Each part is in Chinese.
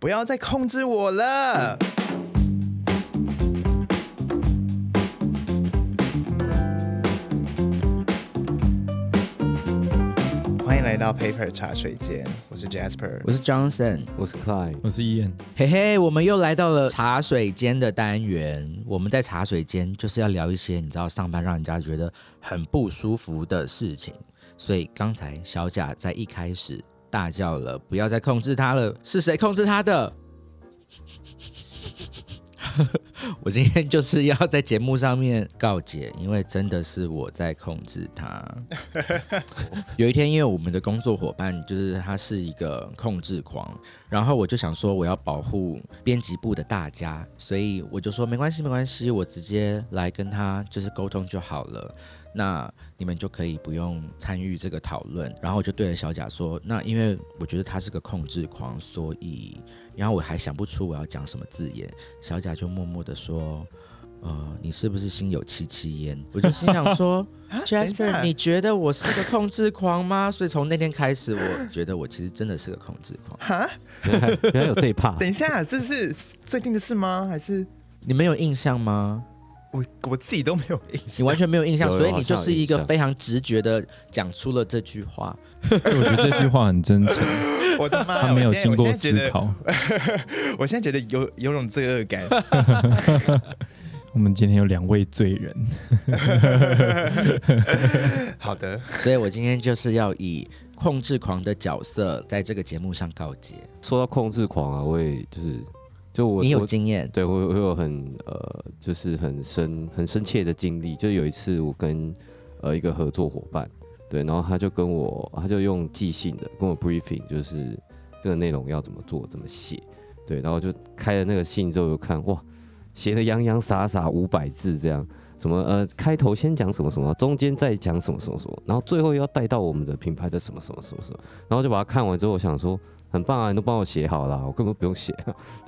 不要再控制我了。欢迎来到 Paper 茶水间，我是 Jasper。我是 Johnson，我是 Clyde，我是 Ian，嘿嘿，我们又来到了茶水间的单元。我们在茶水间就是要聊一些你知道上班让人家觉得很不舒服的事情。所以刚才小贾在一开始大叫了，不要再控制他了。是谁控制他的？我今天就是要在节目上面告解，因为真的是我在控制他。有一天，因为我们的工作伙伴就是他是一个控制狂，然后我就想说我要保护编辑部的大家，所以我就说没关系，没关系，我直接来跟他就是沟通就好了。那你们就可以不用参与这个讨论。然后我就对着小贾说：“那因为我觉得他是个控制狂，所以，然后我还想不出我要讲什么字眼。”小贾就默默的说：“呃，你是不是心有戚戚焉？”我就心想说：“Jasper，你觉得我是个控制狂吗？”所以从那天开始，我觉得我其实真的是个控制狂。哈，原来原来有这一怕，等一下，这是最近的事吗？还是你们有印象吗？我我自己都没有印象？你完全没有印象，有所以你就是一个非常直觉的讲出了这句话。我觉得这句话很真诚，我的妈！他没有经过思考。我现在觉得有有种罪恶感。我们今天有两位罪人，好的，所以我今天就是要以控制狂的角色在这个节目上告捷。说到控制狂啊，我也就是就我你有经验，对我我有很呃，就是很深很深切的经历。就有一次我跟呃一个合作伙伴，对，然后他就跟我，他就用即兴的跟我 briefing，就是这个内容要怎么做，怎么写，对，然后就开了那个信之后，就看哇，写的洋洋洒洒五百字这样。什么呃，开头先讲什么什么，中间再讲什么什么什么，然后最后要带到我们的品牌的什么什么什么什么，然后就把它看完之后，我想说很棒啊，你都帮我写好了，我根本不用写。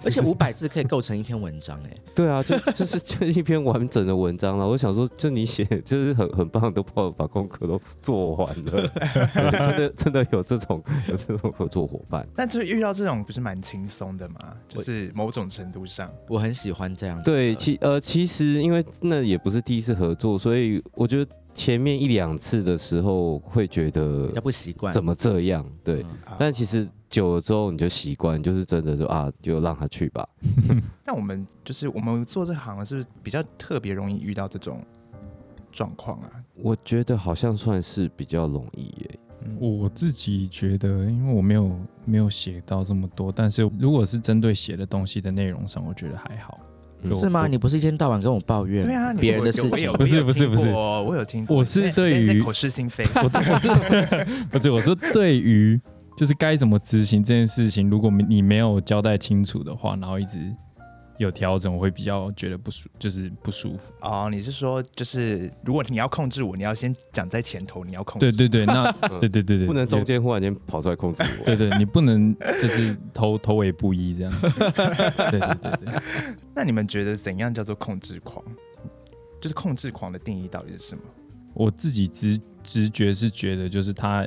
而且五百字可以构成一篇文章，哎，对啊，就 就是就是一篇完整的文章了。我想说，就你写，就是很很棒，都帮我把功课都做完了。真的真的有这种有这种合作伙伴。但就是遇到这种不是蛮轻松的吗？就是某种程度上，我很喜欢这样子。对，其呃其实因为那也不是第一次合作，所以我觉得前面一两次的时候会觉得比较不习惯。怎么这样，对。但其实久了之后你就习惯，你就是真的说啊，就让他去吧。那我们就是我们做这行是不是比较特别容易遇到这种状况啊？我觉得好像算是比较容易耶。我自己觉得，因为我没有没有写到这么多，但是如果是针对写的东西的内容上，我觉得还好。嗯是吗？你不是一天到晚跟我抱怨对啊，你别人的事情？不是不是不是听过我有听过。我是对于口是心非。我我是 不是我说对于就是该怎么执行这件事情，如果你没有交代清楚的话，然后一直有调整，我会比较觉得不舒，就是不舒服。哦，你是说就是如果你要控制我，你要先讲在前头，你要控制。对对对，那 对对对对，不能中间忽然间跑出来控制我。对对，你不能就是头头尾不一这样。对对对对，那你们觉得怎样叫做控制狂？就是控制狂的定义到底是什么？我自己直直觉是觉得，就是他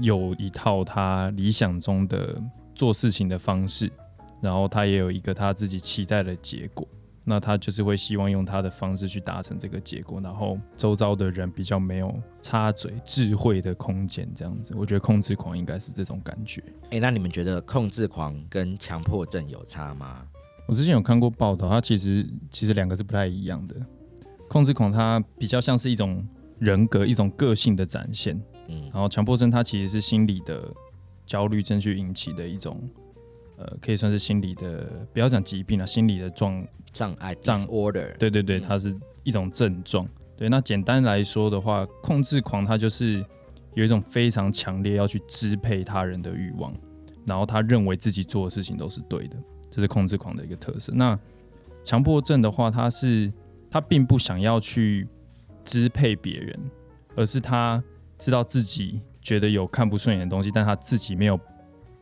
有一套他理想中的做事情的方式，然后他也有一个他自己期待的结果。那他就是会希望用他的方式去达成这个结果，然后周遭的人比较没有插嘴、智慧的空间，这样子。我觉得控制狂应该是这种感觉。哎，那你们觉得控制狂跟强迫症有差吗？我之前有看过报道，它其实其实两个是不太一样的。控制狂它比较像是一种人格、一种个性的展现，嗯然后强迫症它其实是心理的焦虑症去引起的一种，呃，可以算是心理的，不要讲疾病了，心理的状，障碍障 disorder。对对对，嗯它是一种症状。对，那简单来说的话，控制狂它就是有一种非常强烈要去支配他人的欲望，然后他认为自己做的事情都是对的，这是控制狂的一个特色。那强迫症的话，他是他并不想要去支配别人，而是他知道自己觉得有看不顺眼的东西，但他自己没有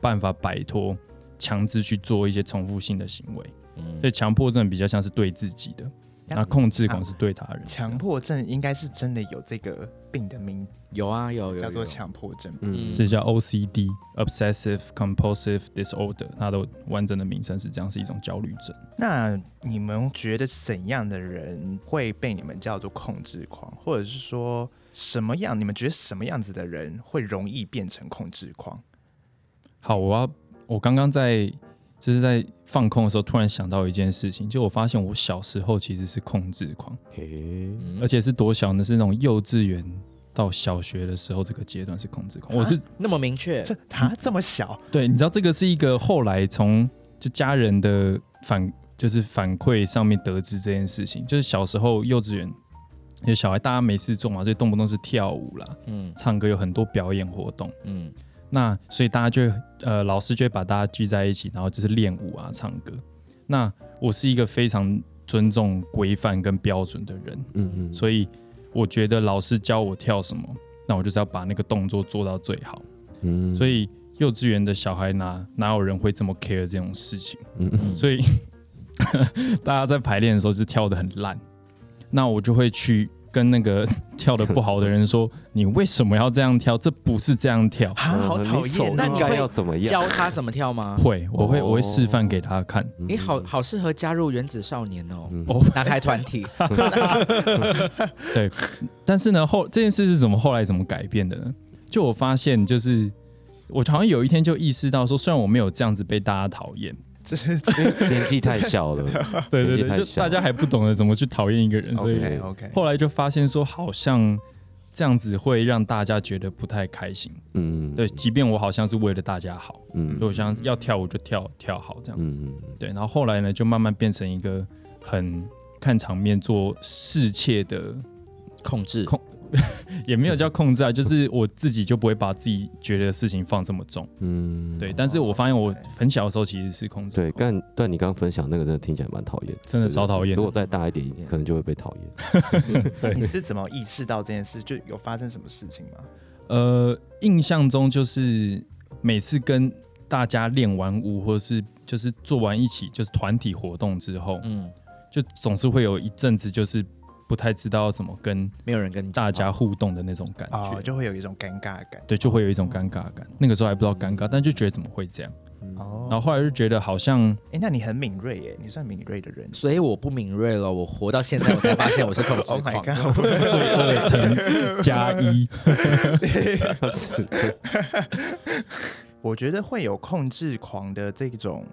办法摆脱，强制去做一些重复性的行为。嗯所以强迫症比较像是对自己的，那控制狂是对他人。强迫症应该是真的有这个病的名，有啊有有叫做强迫症。嗯，是叫 OCD（Obsessive Compulsive Disorder），它的完整的名称是这样，是一种焦虑症。那你们觉得怎样的人会被你们叫做控制狂，或者是说什么样？你们觉得什么样子的人会容易变成控制狂？好，我要我刚刚在就是在放空的时候，突然想到一件事情，就我发现我小时候其实是控制狂，嘿，嗯而且是多小呢？是那种幼稚园到小学的时候这个阶段是控制狂。我是那么明确，这他这么小，对，你知道这个是一个后来从就家人的反就是反馈上面得知这件事情，就是小时候幼稚园。因为小孩大家没事做嘛，所以动不动是跳舞啦、嗯唱歌，有很多表演活动。嗯那所以大家就呃，老师就会把大家聚在一起，然后就是练舞啊、唱歌。那我是一个非常尊重规范跟标准的人，嗯嗯，所以我觉得老师教我跳什么，那我就是要把那个动作做到最好。嗯所以幼稚园的小孩哪哪有人会这么 care 这种事情？嗯嗯所以 大家在排练的时候就跳得很烂，那我就会去跟那个 跳的不好的人说：“你为什么要这样跳？这不是这样跳。”啊，好讨厌！应该那你会要怎么样？教他怎么跳吗？会，我会，哦我会示范给他看。嗯你好，好适合加入原子少年哦男孩团体。对但是呢，后这件事是怎么后来怎么改变的呢？就我发现，就是我好像有一天就意识到说，虽然我没有这样子被大家讨厌，这是 年纪太小了，对对对，就年纪太小大家还不懂得怎么去讨厌一个人，所以 OK。后来就发现说，好像这样子会让大家觉得不太开心。嗯，对，即便我好像是为了大家好，嗯所以我想要跳舞就跳跳好这样子。嗯对，然后后来呢，就慢慢变成一个很看场面做侍妾的，控制控 也没有叫控制啊，就是我自己就不会把自己觉得的事情放这么重。嗯，对，但是我发现我很小的时候其实是控制对，但但你刚刚分享那个真的听起来蛮讨厌，真的超讨厌如果再大一点，可能就会被讨厌。对你是怎么意识到这件事？就有发生什么事情吗？呃，印象中就是每次跟大家练完舞，或者是就是做完一起就是团体活动之后，嗯，就总是会有一阵子就是不太知道要怎么跟没有人跟大家互动的那种感觉。哦，就会有一种尴尬感。对，就会有一种尴尬感。那个时候还不知道尴尬，但就觉得怎么会这样？哦，然后后来就觉得好像哎，那你很敏锐耶，你算敏锐的人。所以我不敏锐了，我活到现在我才发现我是控制 Oh my 狂。god！罪恶乘加一。我觉得会有控制狂的这种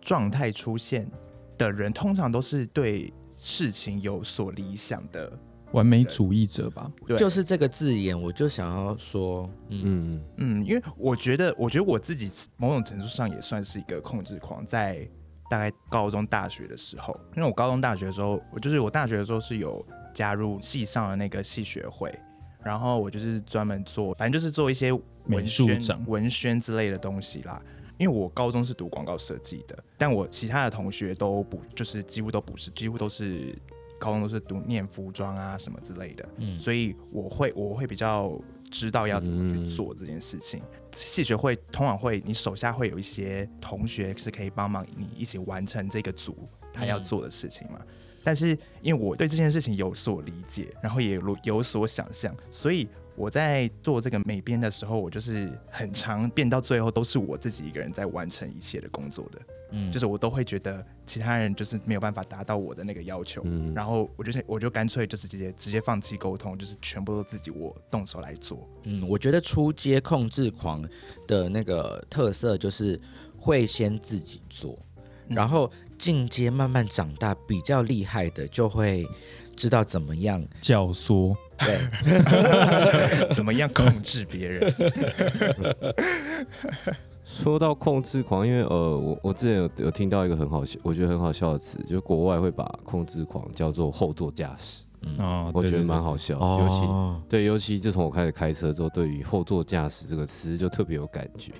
状态出现的人，通常都是对事情有所理想的。完美主义者吧，对，就是这个字眼，我就想要说，嗯，嗯嗯，因为我觉得，我觉得我自己某种程度上也算是一个控制狂，在大概高中、大学的时候，因为我高中、大学的时候，我就是我大学的时候是有加入系上的那个系学会，然后我就是专门做，反正就是做一些美文宣术、文宣之类的东西啦。因为我高中是读广告设计的，但我其他的同学都不，就是几乎都不是，几乎都是高中都是读念服装啊什么之类的。嗯所以我会我会比较知道要怎么去做这件事情。系学会通常会，你手下会有一些同学是可以帮忙你一起完成这个组他要做的事情嘛。但是因为我对这件事情有所理解，然后也有有所想象，所以我在做这个美编的时候，我就是很长变到最后都是我自己一个人在完成一切的工作的，嗯就是我都会觉得其他人就是没有办法达到我的那个要求，嗯然后我就是我就干脆就是直接直接放弃沟通，就是全部都自己我动手来做。嗯，我觉得出街控制狂的那个特色就是会先自己做，嗯然后进阶慢慢长大，比较厉害的就会知道怎么样。教唆。对，怎么样控制别人？说到控制狂，因为呃，我我之前有有听到一个很好笑，我觉得很好笑的词，就是国外会把控制狂叫做后座驾驶，啊，我觉得蛮好笑，哦尤其对，尤其自从我开始开车之后，对于后座驾驶这个词就特别有感觉。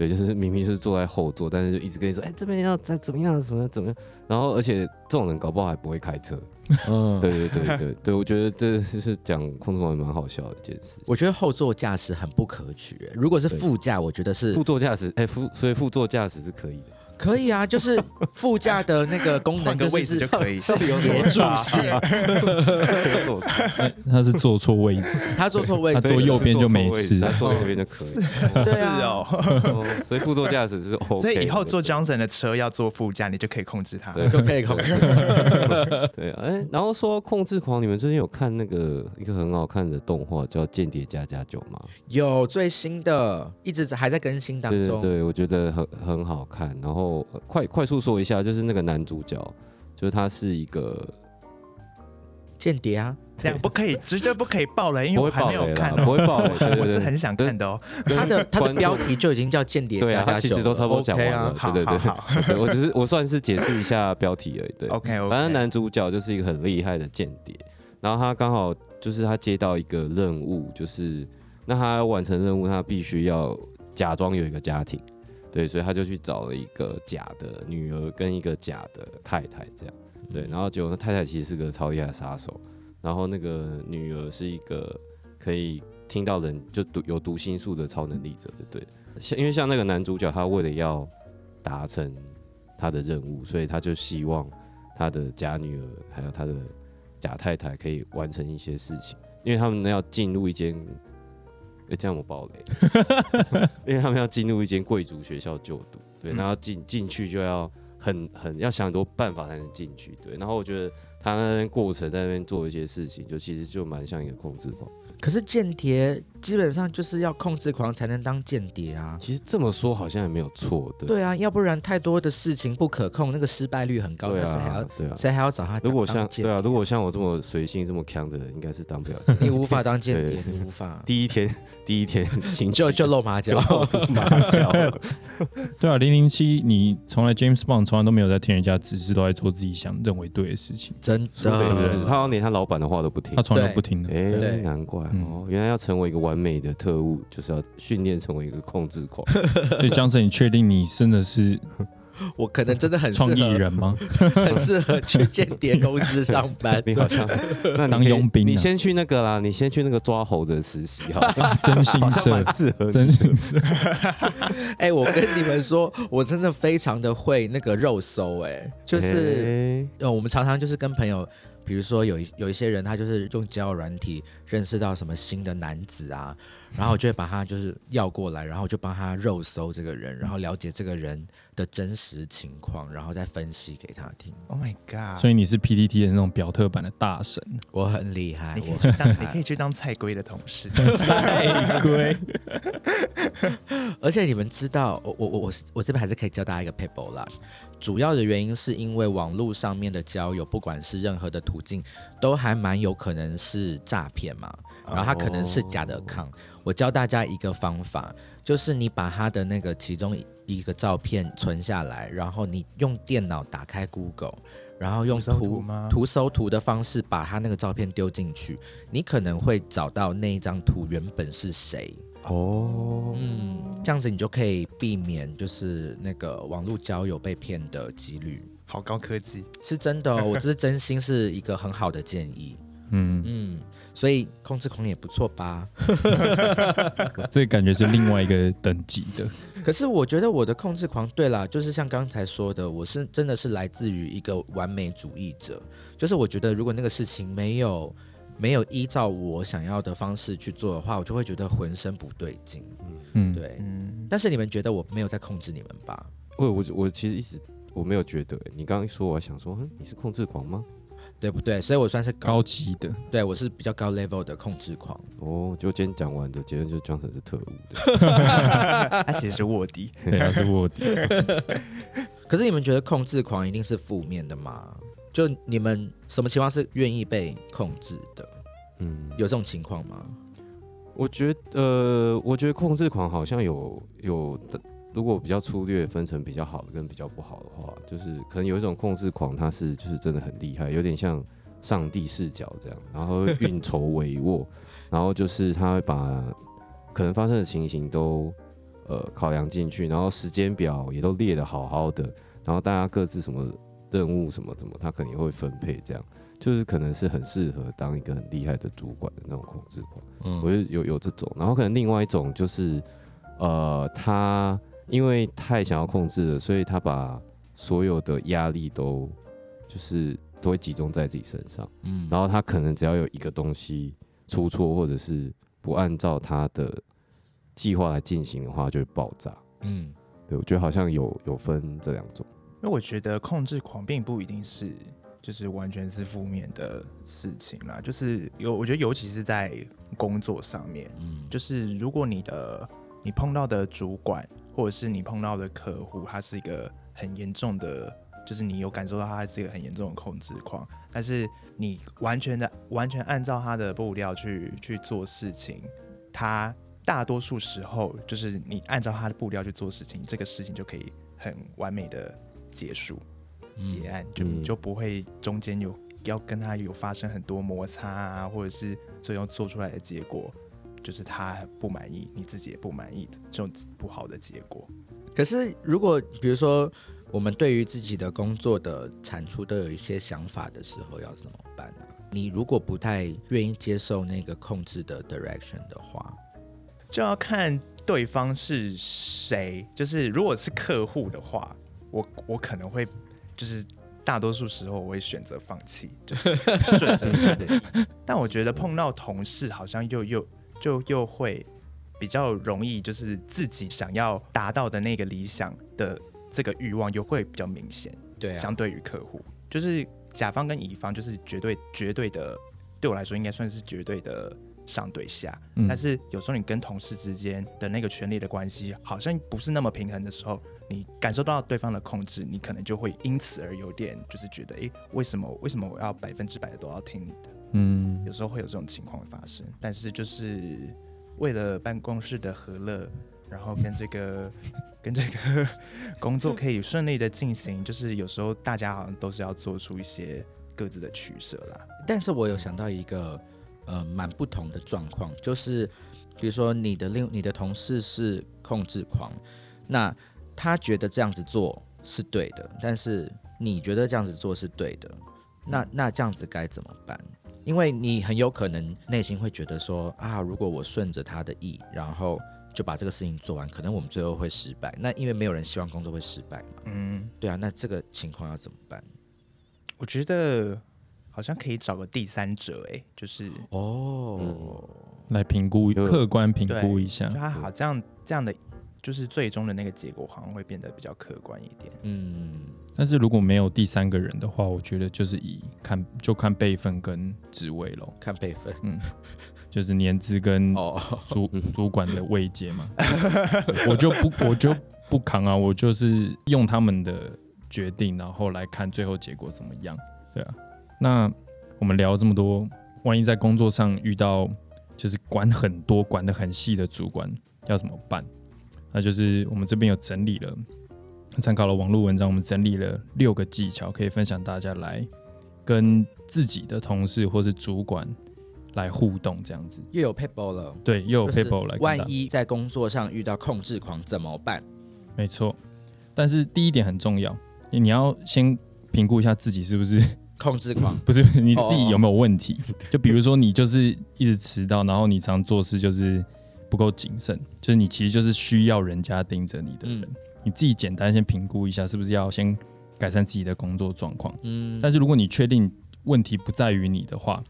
对，就是明明是坐在后座，但是就一直跟你说，哎、这边要再怎么样，怎么样，怎么样。然后，而且这种人搞不好还不会开车。嗯，对对对对对，我觉得这是讲控制狂蛮好笑的一件事。我觉得后座驾驶很不可取。如果是副驾，我觉得是副座驾驶，哎、副所以副座驾驶是可以的。可以啊，就是副驾的那个功能换个位就是置就可以。是协助性，哎 他是坐错位置，他坐错位置，他坐右边就没事他坐右边就可以。对啊是哦，哦所以副座驾驶是 OK，所以以后坐的 Johnson 的车要坐副驾，你就可以控制它。对就可以控制。对，哎，然后说控制狂，你们最近有看那个一个很好看的动画叫《间谍加加酒》吗？有最新的，一直还在更新当中。对对对，我觉得很很好看。然后呃快快速说一下，就是那个男主角，就是他是一个间谍啊，这样不可以，绝对不可以爆雷，因为我还没有看哦。不会爆雷，对对对，我是很想看的哦。跟他的他的标题就已经叫间谍对啊，他其实都差不多讲完了对对对。好好对，我只是我算是解释一下标题而已，对。OK OK，反正男主角就是一个很厉害的间谍，然后他刚好就是他接到一个任务，就是那他要完成任务，他必须要假装有一个家庭，对，所以他就去找了一个假的女儿跟一个假的太太，这样，对，然后结果那太太其实是个超厉害的杀手，然后那个女儿是一个可以听到人就读有读心术的超能力者，对，像因为像那个男主角，他为了要达成他的任务，所以他就希望他的假女儿还有他的假太太可以完成一些事情，因为他们要进入一间，诶这样我爆雷，因为他们要进入一间贵族学校就读，对，嗯。然后进进去就要很很要想很多办法才能进去，对，然后我觉得他那边过程在那边做一些事情，就其实就蛮像一个控制狂。可是间谍基本上就是要控制狂才能当间谍啊。其实这么说好像也没有错，对，对啊，要不然太多的事情不可控，那个失败率很高，对那谁还要啊，对啊。谁还要找他？如果像对啊，如果像我这么随性、这么强的人，应该是当不了。你无法当间谍，你无法，第一天，第一天行就就露马脚。马脚。对啊，零零七，你从来 James Bond 从来都没有在听人家指示，都在做自己想认为对的事情，真对对对，的，他好像连他老板的话都不听他。从来都不听的。哎、难怪嗯哦，原来要成为一个完美的特务，就是要训练成为一个控制狂。所以江森，你确定你真的是 我可能真的很适创意合，人吗？很适合去间谍公司上班。你好像，那你当佣兵啊你先去那个啦，你先去那个抓猴的实习哈，真心好像社，适合。真心社，哎、我跟你们说，我真的非常的会那个肉搜、哎，就是。我们常常就是跟朋友，比如说有一有一些人，他就是用交友软体认识到什么新的男子啊，然后我就会把他就是要过来，然后我就帮他肉搜这个人，然后了解这个人的真实情况，然后再分析给他听。Oh my god！所以你是 PTT 的那种表特版的大神，我很厉害你，可以我你可以去当菜龟的同事。菜龟。而且你们知道，我我我我我这边还是可以教大家一个 paper 啦。主要的原因是因为网络上面的交友，不管是任何的途径，都还蛮有可能是诈骗嘛。然后它可能是假的 account。我教大家一个方法，就是你把他的那个其中一个照片存下来，然后你用电脑打开 Google，然后用图图搜图的方式把他那个照片丢进去，你可能会找到那一张图原本是谁。哦，嗯，这样子你就可以避免就是那个网络交友被骗的几率，好高科技，是真的、哦，我这是真心是一个很好的建议。嗯，嗯，所以控制狂也不错吧？这个感觉是另外一个等级的。可是我觉得我的控制狂，对啦，就是像刚才说的，我是真的是来自于一个完美主义者，就是我觉得如果那个事情没有没有依照我想要的方式去做的话，我就会觉得浑身不对劲。嗯，对，嗯，但是你们觉得我没有在控制你们吧？我我我其实一直我没有觉得，你刚刚一说，我还想说，嗯，你是控制狂吗？对不对？所以我算是高高级的，对我是比较高 level 的控制狂。哦，就今天讲完的结论就是 Johnson 是特务的。他其实是卧底。对，他是卧底。可是你们觉得控制狂一定是负面的吗？就你们什么情况是愿意被控制的？嗯，有这种情况吗？我觉得，呃，我觉得控制狂好像有有的，如果比较粗略分成比较好的跟比较不好的话，就是可能有一种控制狂，他是就是真的很厉害，有点像上帝视角这样，然后运筹帷幄，然后就是他会把可能发生的情形都呃考量进去，然后时间表也都列得好好的，然后大家各自什么任务什么什么，他肯定会分配这样。就是可能是很适合当一个很厉害的主管的那种控制狂。嗯我觉得有有这种，然后可能另外一种就是，呃，他因为太想要控制了，所以他把所有的压力都就是都会集中在自己身上。嗯，然后他可能只要有一个东西出错，或者是不按照他的计划来进行的话，就会爆炸。嗯对，我觉得好像有有分这两种。因为我觉得控制狂并不一定是就是完全是负面的事情啦，就是有我觉得尤其是在工作上面，嗯，就是如果你的你碰到的主管或者是你碰到的客户，他是一个很严重的，就是你有感受到他是一个很严重的控制狂，但是你完全的完全按照他的步调去去做事情，他大多数时候就是你按照他的步调去做事情，这个事情就可以很完美的结束。结案，就嗯就不会中间有要跟他有发生很多摩擦啊，或者是最后做出来的结果就是他不满意，你自己也不满意这种不好的结果。可是如果比如说我们对于自己的工作的产出都有一些想法的时候，要怎么办呢、你如果不太愿意接受那个控制的 direction 的话，就要看对方是谁。就是如果是客户的话，我我可能会就是大多数时候我会选择放弃，就是 顺着他的意。但我觉得碰到同事，好像又又就又会比较容易，就是自己想要达到的那个理想的这个欲望，又会比较明显。对相对于客户，就是甲方跟乙方就是绝对绝对的，对我来说应该算是绝对的上对下。嗯但是有时候你跟同事之间的那个权力的关系好像不是那么平衡的时候，你感受到对方的控制，你可能就会因此而有点就是觉得，诶，为什么为什么我要百分之百的都要听你的？嗯有时候会有这种情况发生，但是就是为了办公室的和乐，然后跟这个跟这个 工作可以顺利的进行，就是有时候大家好像都是要做出一些各自的取舍啦。但是我有想到一个呃蛮不同的状况，就是比如说你的另你的同事是控制狂，那他觉得这样子做是对的，但是你觉得这样子做是对的，那那这样子该怎么办？因为你很有可能内心会觉得说啊，如果我顺着他的意，然后就把这个事情做完，可能我们最后会失败。那因为没有人希望工作会失败嘛，嗯，对啊，那这个情况要怎么办？我觉得好像可以找个第三者、哎，就是哦，来评估客观评估一下。就，他好这样这样的，就是最终的那个结果好像会变得比较客观一点。嗯，但是如果没有第三个人的话，我觉得就是以看就看辈分跟职位咯，看辈分嗯就是年资跟哦。主 主管的位阶嘛，我就不我就不扛啊，我就是用他们的决定，然后来看最后结果怎么样，对啊。那我们聊这么多，万一在工作上遇到就是管很多、管得很细的主管，要怎么办？那就是我们这边有整理了，参考了网络文章，我们整理了六个技巧，可以分享大家来跟自己的同事或是主管来互动，这样子。又有 people 了，对，又有就是 paper 来跟大万一在工作上遇到控制狂怎么办？没错，但是第一点很重要，你要先评估一下自己是不是控制狂，不是你自己有没有问题。就比如说你就是一直迟到，然后你常做事就是不够谨慎，就是你其实就是需要人家盯着你的人。嗯你自己简单先评估一下，是不是要先改善自己的工作状况。嗯，但是如果你确定问题不在于你的话，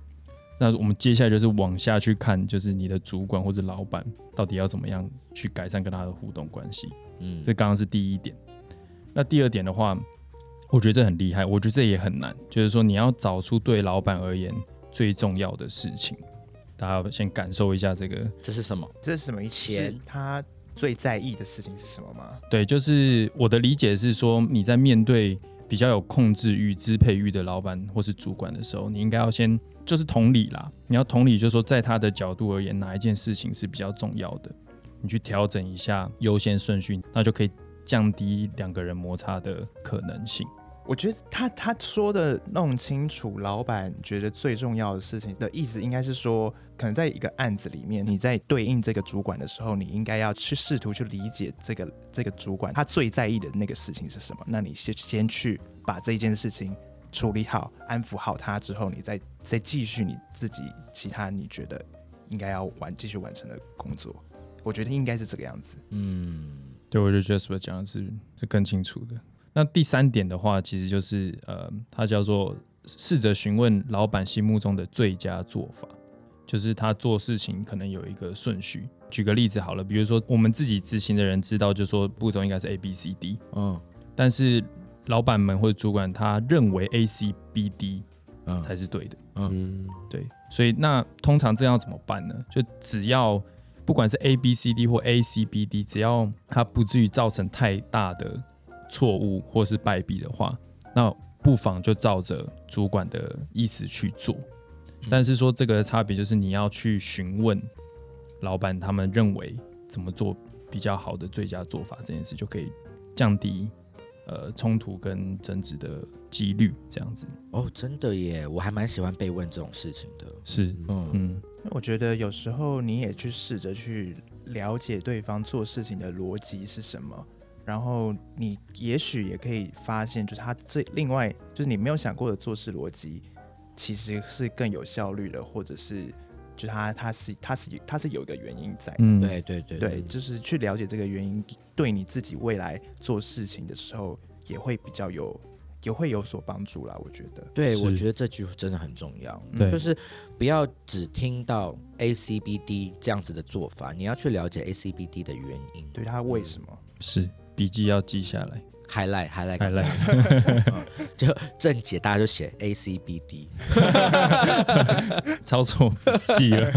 那我们接下来就是往下去看，就是你的主管或者老板到底要怎么样去改善跟他的互动关系。嗯这刚刚是第一点。那第二点的话，我觉得这很厉害，我觉得这也很难，就是说你要找出对老板而言最重要的事情。大家先感受一下这个，这是什么？这是什么意思？钱他最在意的事情是什么吗？对，就是我的理解是说，你在面对比较有控制欲、支配欲的老板或是主管的时候，你应该要先就是同理啦，你要同理，就是说在他的角度而言，哪一件事情是比较重要的，你去调整一下优先顺序，那就可以降低两个人摩擦的可能性。我觉得他他说的弄清楚，老板觉得最重要的事情的意思，应该是说，可能在一个案子里面，你在对应这个主管的时候，你应该要去试图去理解这个这个主管他最在意的那个事情是什么。那你先先去把这一件事情处理好，安抚好他之后，你再再继续你自己其他你觉得应该要完继续完成的工作。我觉得应该是这个样子。嗯，对，我就觉得是不是讲的是是更清楚的。那第三点的话，其实就是呃，它叫做试着询问老板心目中的最佳做法，就是他做事情可能有一个顺序。举个例子好了，比如说我们自己执行的人知道，就说步骤应该是 A B C D，嗯但是老板们或者主管他认为 A C B D 嗯才是对的。嗯，对，所以那通常这样怎么办呢？就只要不管是 A B C D 或 A C B D，只要它不至于造成太大的错误或是败笔的话，那不妨就照着主管的意思去做。但是说这个差别就是你要去询问老板他们认为怎么做比较好的最佳做法，这件事就可以降低呃冲突跟争执的几率。这样子哦，真的耶，我还蛮喜欢被问这种事情的。是嗯嗯我觉得有时候你也去试着去了解对方做事情的逻辑是什么，然后你也许也可以发现，就是他这另外就是你没有想过的做事逻辑，其实是更有效率的，或者是就他他是他是他是有一个原因在的。嗯对对对对，就是去了解这个原因，对你自己未来做事情的时候也会比较有，也会有所帮助啦。我觉得，对，我觉得这句真的很重要。对就是不要只听到 A C B D 这样子的做法，你要去了解 A C B D 的原因。对他为什么？是笔记要记下来。Highlight highlight highlight 嗯就正解大家就写 A C B D。抄错笔记了。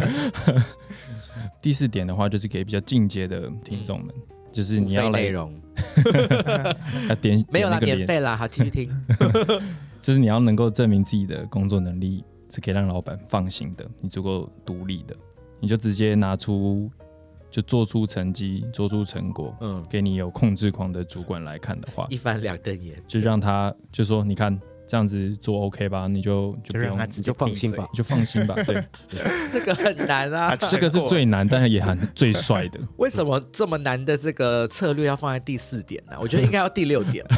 第四点的话，就是给比较进阶的听众们，就是你要内容 要点没有啦，免费啦，好继续听。就是你要能够证明自己的工作能力是可以让老板放心的，你足够独立的，你就直接拿出就做出成绩、做出成果，嗯，给你有控制狂的主管来看的话，一翻两瞪眼。就让他就说你看这样子做 OK 吧，你就就不用你就放心吧你就放心吧。对，这个很难啊。他这个是最难，但是也很最帅的。为什么这么难的这个策略要放在第四点呢？我觉得应该要第六点吧。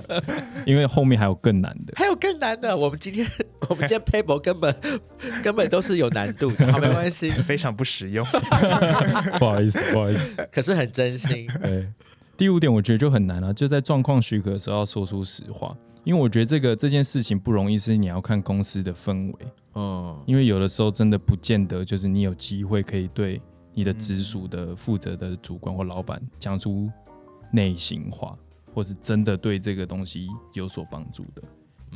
因为后面还有更难的。还有更难的，我们今天我们今天 paper 根本根本都是有难度的，好没关系，非常不实用。不好意思，不好意思。可是很真心。对，第五点我觉得就很难了、就在状况许可的时候要说出实话，因为我觉得这个这件事情不容易，是你要看公司的氛围，嗯，因为有的时候真的不见得就是你有机会可以对你的直属的负责的主管或老板讲出内心话，或是真的对这个东西有所帮助的，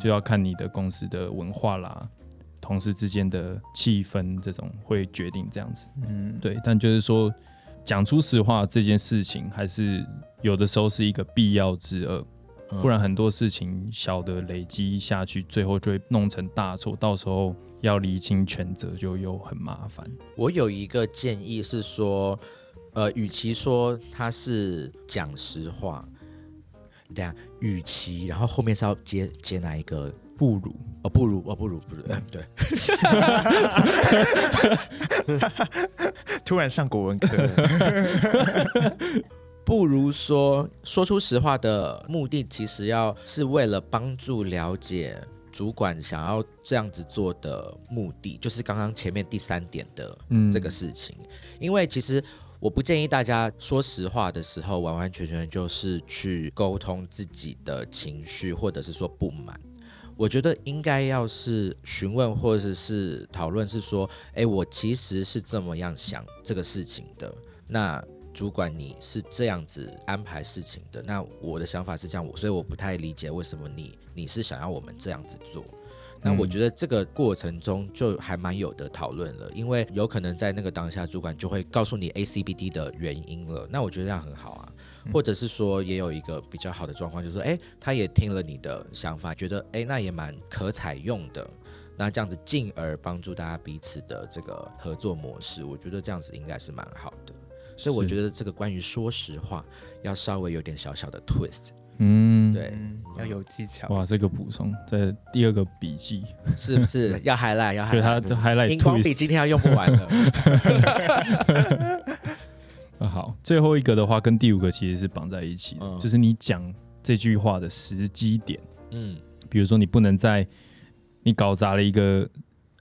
就要看你的公司的文化啦。同事之间的气氛，这种会决定这样子。嗯，对，但就是说，讲出实话这件事情，还是有的时候是一个必要之恶，嗯不然很多事情小的累积下去，最后就会弄成大错，到时候要厘清全责就又很麻烦。我有一个建议是说，呃，与其说他是讲实话，等一下，与其然后后面是要接接哪一个？不如哦，不如哦，不如不如，嗯，对，突然上国文课，不如说说出实话的目的，其实要是为了帮助了解主管想要这样子做的目的，就是刚刚前面第三点的嗯这个事情。因为其实我不建议大家说实话的时候，完完全全就是去沟通自己的情绪，或者是说不满。我觉得应该要是询问或者是讨论，是说，哎，我其实是这么样想这个事情的。那主管你是这样子安排事情的，那我的想法是这样，我所以我不太理解为什么你你是想要我们这样子做。那我嗯觉得这个过程中就还蛮有的讨论了，因为有可能在那个当下，主管就会告诉你 A C B D 的原因了。那我觉得这样很好啊，或者是说也有一个比较好的状况，就是说，哎，他也听了你的想法，觉得哎那也蛮可采用的。那这样子进而帮助大家彼此的这个合作模式，我觉得这样子应该是蛮好的。所以我觉得这个关于说实话要稍微有点小小的 twist，嗯，对，嗯，要有技巧。哇，这个补充在第二个笔记，是不是？要 highlight 要对它 highlight？的 highlight 荧光笔今天要用不完了。啊，好，最后一个的话跟第五个其实是绑在一起的，嗯。就是你讲这句话的时机点。嗯。比如说，你不能在你搞砸了一个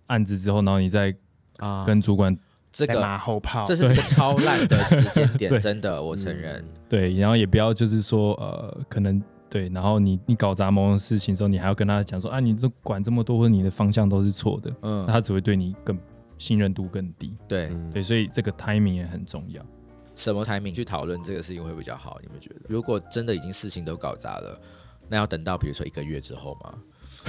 案子之后，然后你再啊。跟主管这个马后炮，这是一个超烂的时间点，真的，我承认。对，然后也不要就是说呃，可能对，然后你你搞砸某种事情的时候，你还要跟他讲说啊，你这管这么多，或者你的方向都是错的，嗯那，他只会对你更信任度更低。对，嗯对，所以这个 timing 也很重要。什么 timing 去讨论这个事情会比较好？你们觉得？如果真的已经事情都搞砸了，那要等到比如说一个月之后吗？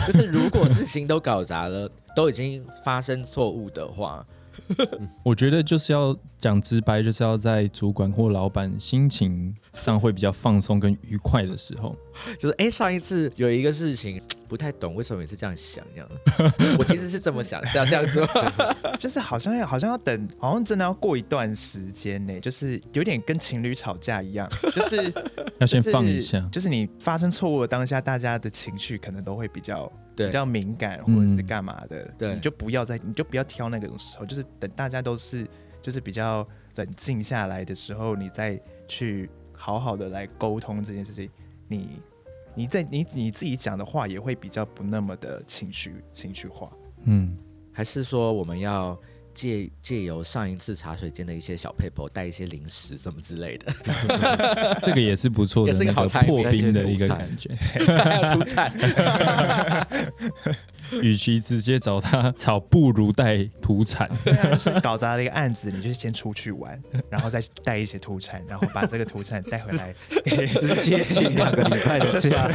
就是如果事情都搞砸了，都已经发生错误的话，我觉得就是要讲直白，就是要在主管或老板心情上会比较放松跟愉快的时候，就是哎、诶上一次有一个事情不太懂，为什么你是这样想这样？我其实是这么想，是要这样做？就是好像要好像要等，好像真的要过一段时间呢，就是有点跟情侣吵架一样，就是要先放一下。就是你发生错误的当下，大家的情绪可能都会比较比较敏感，或者是干嘛的，对你就不要再你就不要挑那个时候，就是等大家都是就是比较冷静下来的时候，你再去好好的来沟通这件事情，你你在你你自己讲的话也会比较不那么的情绪情绪化。嗯，还是说我们要借借由上一次茶水间的一些小 paper 带一些零食什么之类的，这个也是不错的，也是一个好破冰的一个感觉。还有土产。与其直接找他吵，不如带土产。是搞砸了一个案子，你就先出去玩，然后再带一些土产，然后把这个土产带回来，直接请两个礼拜的假，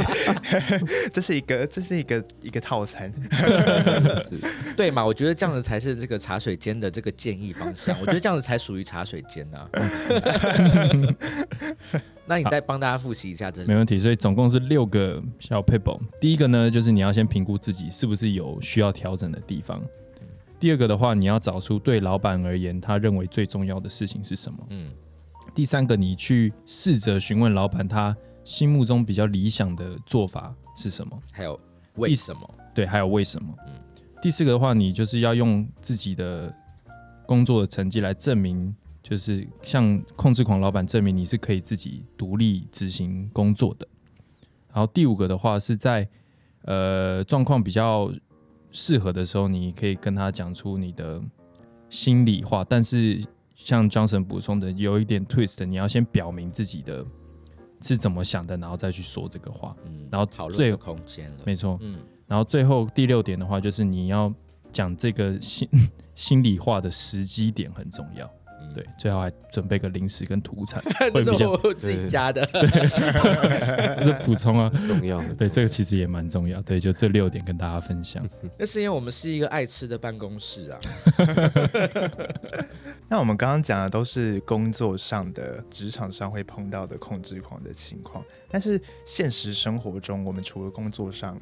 这是一个这是一个一个套餐。对嘛？我觉得这样子才是这个茶水间的这个建议方向。我觉得这样子才属于茶水间呐、那你再帮大家复习一下这里。没问题，所以总共是六个小 paper。第一个呢，就是你要先评估自己是不是有需要调整的地方。第二个的话，你要找出对老板而言他认为最重要的事情是什么。嗯，第三个，你去试着询问老板他心目中比较理想的做法是什么。还有为什么？对，还有为什么？嗯第四个的话，你就是要用自己的工作的成绩来证明，就是向控制狂老板证明你是可以自己独立执行工作的。然后第五个的话是在呃状况比较适合的时候，你可以跟他讲出你的心里话，但是像 Johnson 补充的有一点 twist，你要先表明自己的是怎么想的，然后再去说这个话。嗯，然后讨论的空间了。没错，嗯，然后最后第六点的话，就是你要讲这个心 心里话的时机点很重要。嗯对，，最好还准备个零食跟土产，这是会比较我自己加的。这补充啊。重要的。对，这个其实也蛮重要。对，就这六点跟大家分享。那是因为我们是一个爱吃的办公室啊。那我们刚刚讲的都是工作上的、职场上会碰到的控制狂的情况，但是现实生活中，我们除了工作上，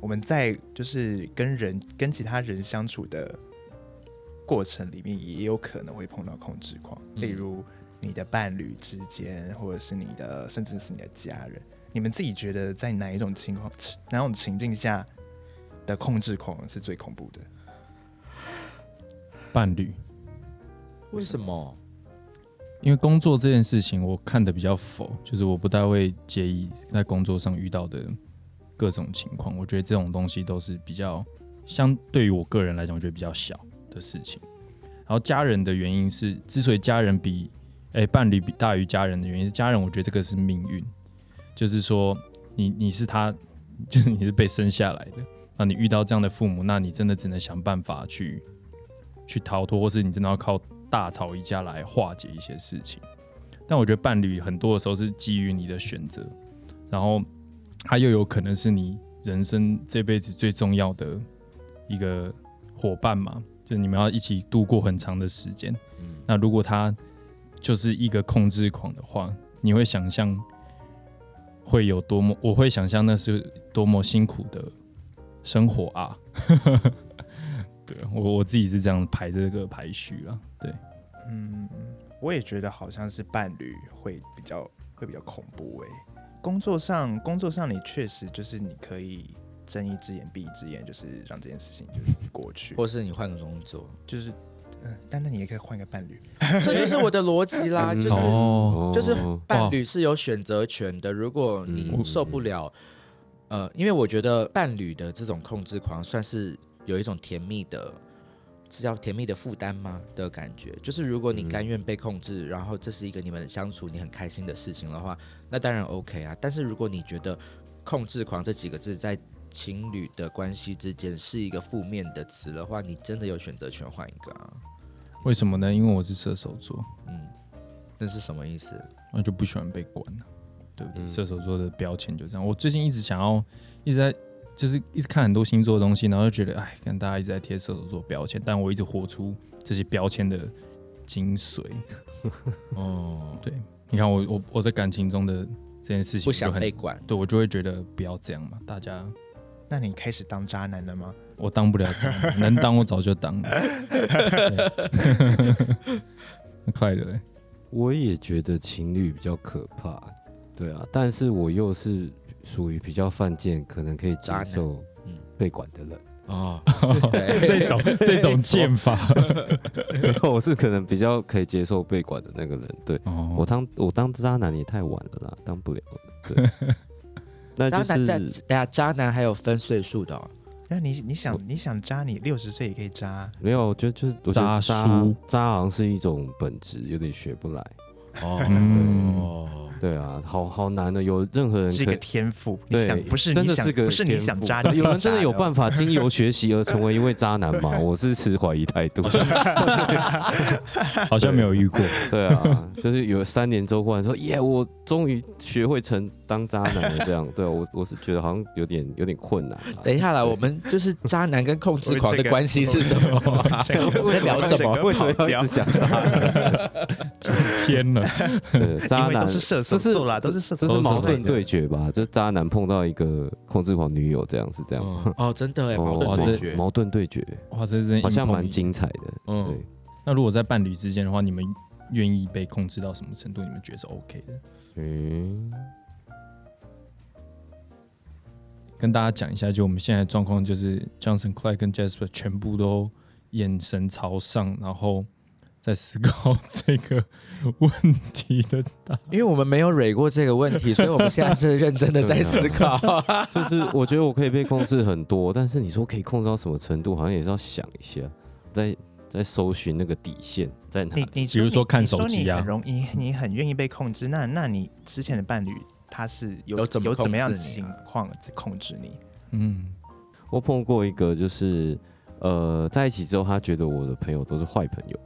我们在就是跟人、跟其他人相处的过程里面，也有可能会碰到控制狂，嗯例如你的伴侣之间，或者是你的，甚至是你的家人。你们自己觉得在哪一种情况、哪种情境下的控制狂是最恐怖的？伴侣，为什么？因为工作这件事情，我看的比较否，就是我不太会介意在工作上遇到的各种情况。我觉得这种东西都是比较相对于我个人来讲，我觉得比较小的事情。然后家人的原因是，之所以家人比诶、伴侣比大于家人的原因是，家人我觉得这个是命运，就是说你你是他，就是你是被生下来的，那你遇到这样的父母，那你真的只能想办法去去逃脱，或是你真的要靠大吵一架来化解一些事情。但我觉得伴侣很多的时候是基于你的选择，然后他又有可能是你人生这辈子最重要的一个伙伴嘛，就是你们要一起度过很长的时间。嗯，那如果他就是一个控制狂的话，你会想象会有多么？我会想象那是多么辛苦的生活啊！对我我自己是这样排这个排序啊，对，嗯，我也觉得好像是伴侣会比较会比较恐怖诶、工作上，工作上你确实就是你可以睁一只眼闭一只眼，就是让这件事情就是过去，或是你换个工作，就是嗯，但那你也可以换个伴侣。这就是我的逻辑啦，嗯就是哦，就是哦伴侣是有选择权的。如果你嗯受不了，呃，因为我觉得伴侣的这种控制狂算是有一种甜蜜的这叫甜蜜的负担吗的感觉？就是如果你嗯甘愿被控制，然后这是一个你们相处你很开心的事情的话，那当然 OK 啊。但是如果你觉得控制狂这几个字在情侣的关系之间是一个负面的词的话，你真的有选择权换一个啊。为什么呢？因为我是射手座，嗯，那是什么意思？我就不喜欢被管了，对不对？嗯射手座的标签就这样。我最近一直想要，一直在就是一直看很多星座的东西，然后就觉得，哎，跟大家一直在贴射手座标签，但我一直活出这些标签的精髓。哦，对，你看我我我在感情中的这件事情不想被管。对我就会觉得不要这样嘛，大家那你开始当渣男了吗？我当不了渣男，能当我早就当了。快乐嘞，我也觉得情侣比较可怕，对啊，但是我又是属于比较犯贱，可能可以接受嗯被管的人。哦，这种这种剑法，我是可能比较可以接受被管的那个人。对哦我当我当渣男也太晚了啦，当不了了。对，那就渣男在等下渣男还有分岁数的、哦，那你你想你想渣你六十岁也可以渣，没有，我觉得就是我觉渣得渣叔渣好像是一种本质，有点学不来。哦 嗯对啊，好好难的，有任何人是一个。天赋。你对，不是你想真的是个不是你天赋想渣，你有人真的有。办法经由学习而成为一位渣男吗？我是持怀疑态度。好像没有遇过。对啊，就是有三年之后忽然说，耶，我终于学会成当渣男了。这样，对啊我我是觉得好像有点有点困难啊。等一下啦，我们就是渣男跟控制狂的关系是什么啊？我们在聊什么？为什么要一直讲渣男？偏了，对渣因为男都是射手这是座啦，都是射手座这是矛盾对决吧？就是渣男碰到一个控制狂女友，这样是这样。哦哦，真的哎，矛盾对决。矛盾对决，哇，这真好像蛮精彩的。嗯对，那如果在伴侣之间的话，你们愿意被控制到什么程度？你们觉得是 OK 的？嗯，跟大家讲一下，就我们现在的状况，就是 Johnson、Clyde 跟 Jasper 全部都眼神朝上，然后在思考这个问题的答案。因为我们没有蕊过这个问题，所以我们现在是认真的在思考。就是我觉得我可以被控制很多，但是你说可以控制到什么程度，好像也是要想一下，在在搜寻那个底线在哪里。你你比如说看手机啊很容易，你很愿意被控制。那那你之前的伴侣他是有有怎么有怎么样的情况控制你？嗯，我碰过一个，就是呃，在一起之后，他觉得我的朋友都是坏朋友，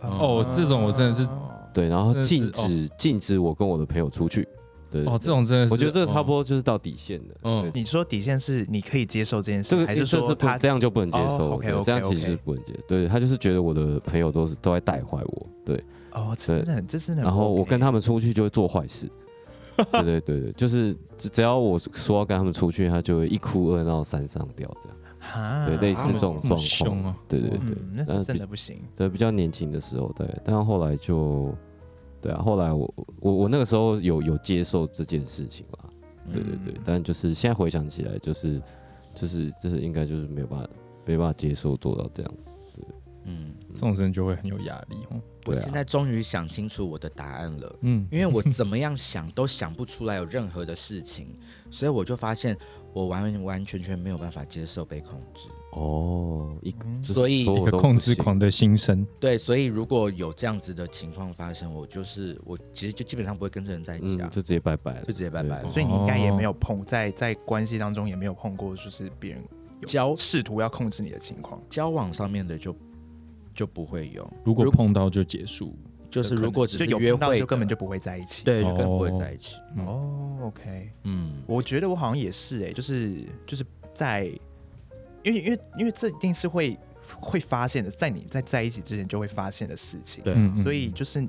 哦这种我真的是对，然后禁止禁止我跟我的朋友出去。对哦，这种真的是，我觉得这个差不多。就是到底线的。嗯对你说底线是你可以接受这件事，这个还是说他不这样就不能接受？这样其实是不能接受。对他就是觉得我的朋友都是都在带坏我，对，哦，真的很这真的很然后我跟他们出去就会做坏事。对对对对，就是只只要我说要跟他们出去，他就会一哭二闹三上吊这样。哈对，类似这种状况。啊！对对对，嗯，那真的不行。对，比较年轻的时候，对，但后来就，对啊，后来我我我那个时候有有接受这件事情啦，对对对，嗯但就是现在回想起来，就是就是就是应该就是没有办法没办法接受做到这样子，嗯，这种人就会很有压力哦。对啊我现在终于想清楚我的答案了。嗯，因为我 怎么样想都想不出来有任何的事情，所以我就发现我完完全全没有办法接受被控制。哦，一所以一个控制狂的心声。对，所以如果有这样子的情况发生，我就是我其实就基本上不会跟这人在一起嗯，啊，就直接拜拜了，就直接拜拜了所以你应该也没哦有碰在在关系当中也没有碰过，就是别人有交试图要控制你的情况。交往上面的就就不会有，如果碰到就结束。就是如果只是有约会就根本就不会在一起。对，就更不会哦在一起。嗯哦，OK，嗯，我觉得我好像也是哎、就是就是在，因为因为因为这一定是会会发现的，在你在在一起之前就会发现的事情。对所以就是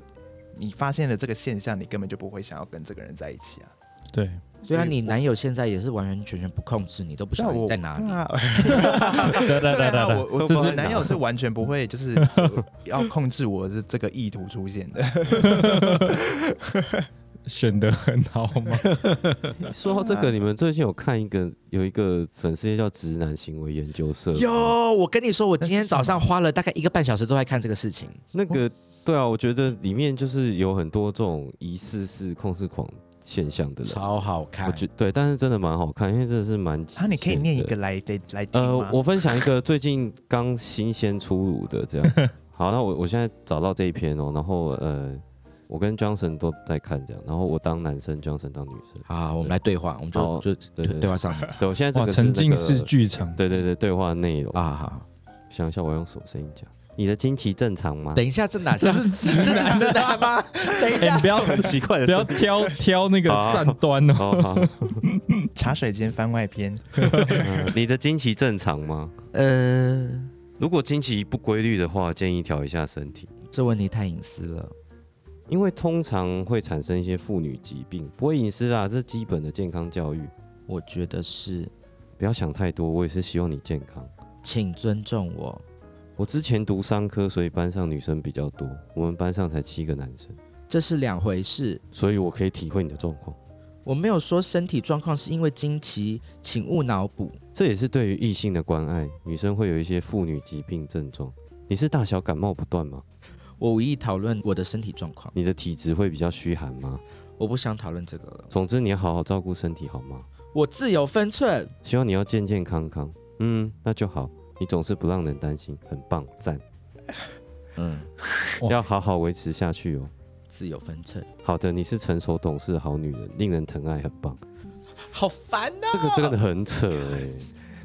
你发现了这个现象，你根本就不会想要跟这个人在一起啊。对，对啊，所以我你男友现在也是完完全全不控制你，都不晓得你在哪里 对。啊对对对我我男友是完全不会就是呃要控制我的这个意图出现的。对，选的很好吗？说到这个，你们最近有看一个有一个粉丝页叫直男行为研究社，有，我跟你说，我今天早上花了大概一个半小时都在看这个事情。那个对啊，我觉得里面就是有很多这种疑似是控制狂现象的人。超好看我。觉对，但是真的蛮好看，因为真的是蛮啊，你可以念一个。来来来听呃，我分享一个最近刚新鲜出炉的这样。好，那我我现在找到这一篇哦，然后呃，我跟 Johnson 都在看这样，然后我当男生，Johnson 当女生。啊，我们来对话，我们就就对话上面对，我现在这哇，沉浸式剧场，对对对，对话内容。啊。好，想一下，我要用什么声音讲？你的经期正常吗？等一下，这哪是 这是直男吗？等一哎，下你不，要很奇怪的不要挑挑那个好战端哦。好好，茶水间番外篇，嗯 你的经期正常吗？呃，如果经期不规律的话，建议调一下身体，这问题太隐私了。因为通常会产生一些妇女疾病，不会隐私啊，这是基本的健康教育，我觉得是，不要想太多。我也是希望你健康。请尊重我。我之前读商科，所以班上女生比较多，我们班上才七个男生，这是两回事。所以我可以体会你的状况。我没有说身体状况是因为经期，请勿脑补。这也是对于异性的关爱，女生会有一些妇女疾病症状。你是大小感冒不断吗？我无意讨论我的身体状况，你的体质会比较虚寒吗？我不想讨论这个了。总之，你要好好照顾身体，好吗？我自有分寸。希望你要健健康康。嗯，那就好。你总是不让人担心，很棒，赞。嗯，要好好维持下去哦。自有分寸。好的，你是成熟懂事的好女人，令人疼爱，很棒。好烦哦。这个真的很扯哎、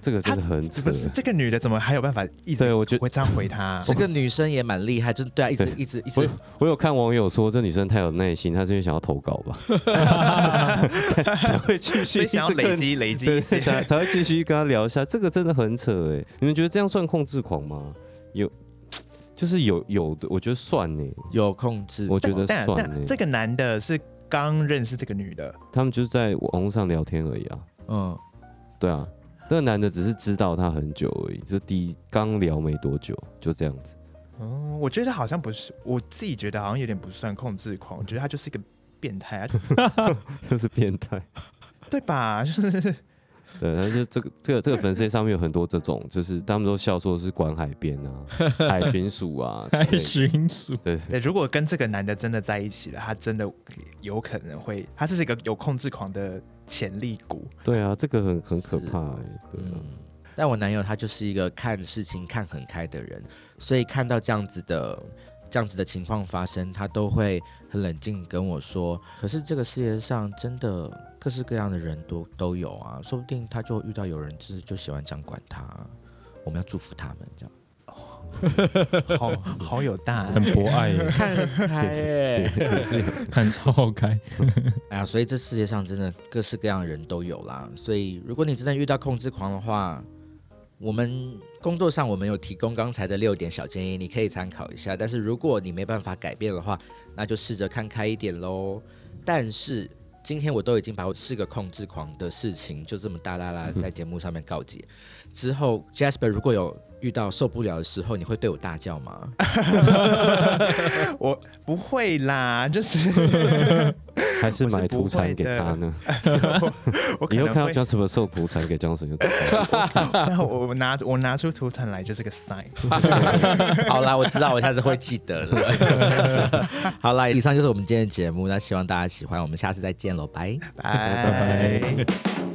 这个真的很扯不。是这个女的怎么还有办法一直对，我觉得会这样回他？这个女生也蛮厉害，就是对啊，一直一直一我直。我有看网友说这女生太有耐心，她是因为想要投稿吧，才会继续想要累积累积，才才会继续跟她聊一下。这个真的很扯哎、你们觉得这样算控制狂吗？有，就是有有的，我觉得算呢、有控制，我觉得算这个男的是刚认识这个女的，他们就是在网络上聊天而已啊。嗯，对啊，那个男的只是知道他很久而已，就第一刚聊没多久，就这样子。哦，我觉得好像不是，我自己觉得好像有点不算控制狂，我觉得他就是一个变态啊，就是变态。对吧？就是对，然后就这个这个这个粉丝上面有很多这种，就是他们都笑说是管海边啊、海巡署啊海，巡署，对对，如果跟这个男的真的在一起了，他真的有可能会，他是一个有控制狂的潜力股。对啊，这个很很可怕哎、对啊。嗯，但我男友他就是一个看事情看很开的人，所以看到这样子的这样子的情况发生，他都会很冷静跟我说。可是这个世界上真的各式各样的人都都有啊，说不定他就遇到有人就是就喜欢这样管他，我们要祝福他们这样。好好有大爱很博爱耶，看很开耶、看超开。哎呀，所以这世界上真的各式各样的人都有啦。所以如果你真的遇到控制狂的话，我们工作上我们有提供刚才的六点小建议，你可以参考一下。但是如果你没办法改变的话，那就试着看开一点喽。但是今天我都已经把我是个控制狂的事情就这么大啦啦在节目上面告解。之后，Jasper 如果有遇到受不了的时候，你会对我大叫吗？我不会啦，就是 还是买我是不土产给他呢？我 以后看到能会，Jasper 送土产给 Johnson 就知道了然后我拿我拿出土产来就是个 sign。好啦，我知道，我下次会记得了。好啦，以上就是我们今天的节目，那希望大家喜欢，我们下次再见喽，拜。拜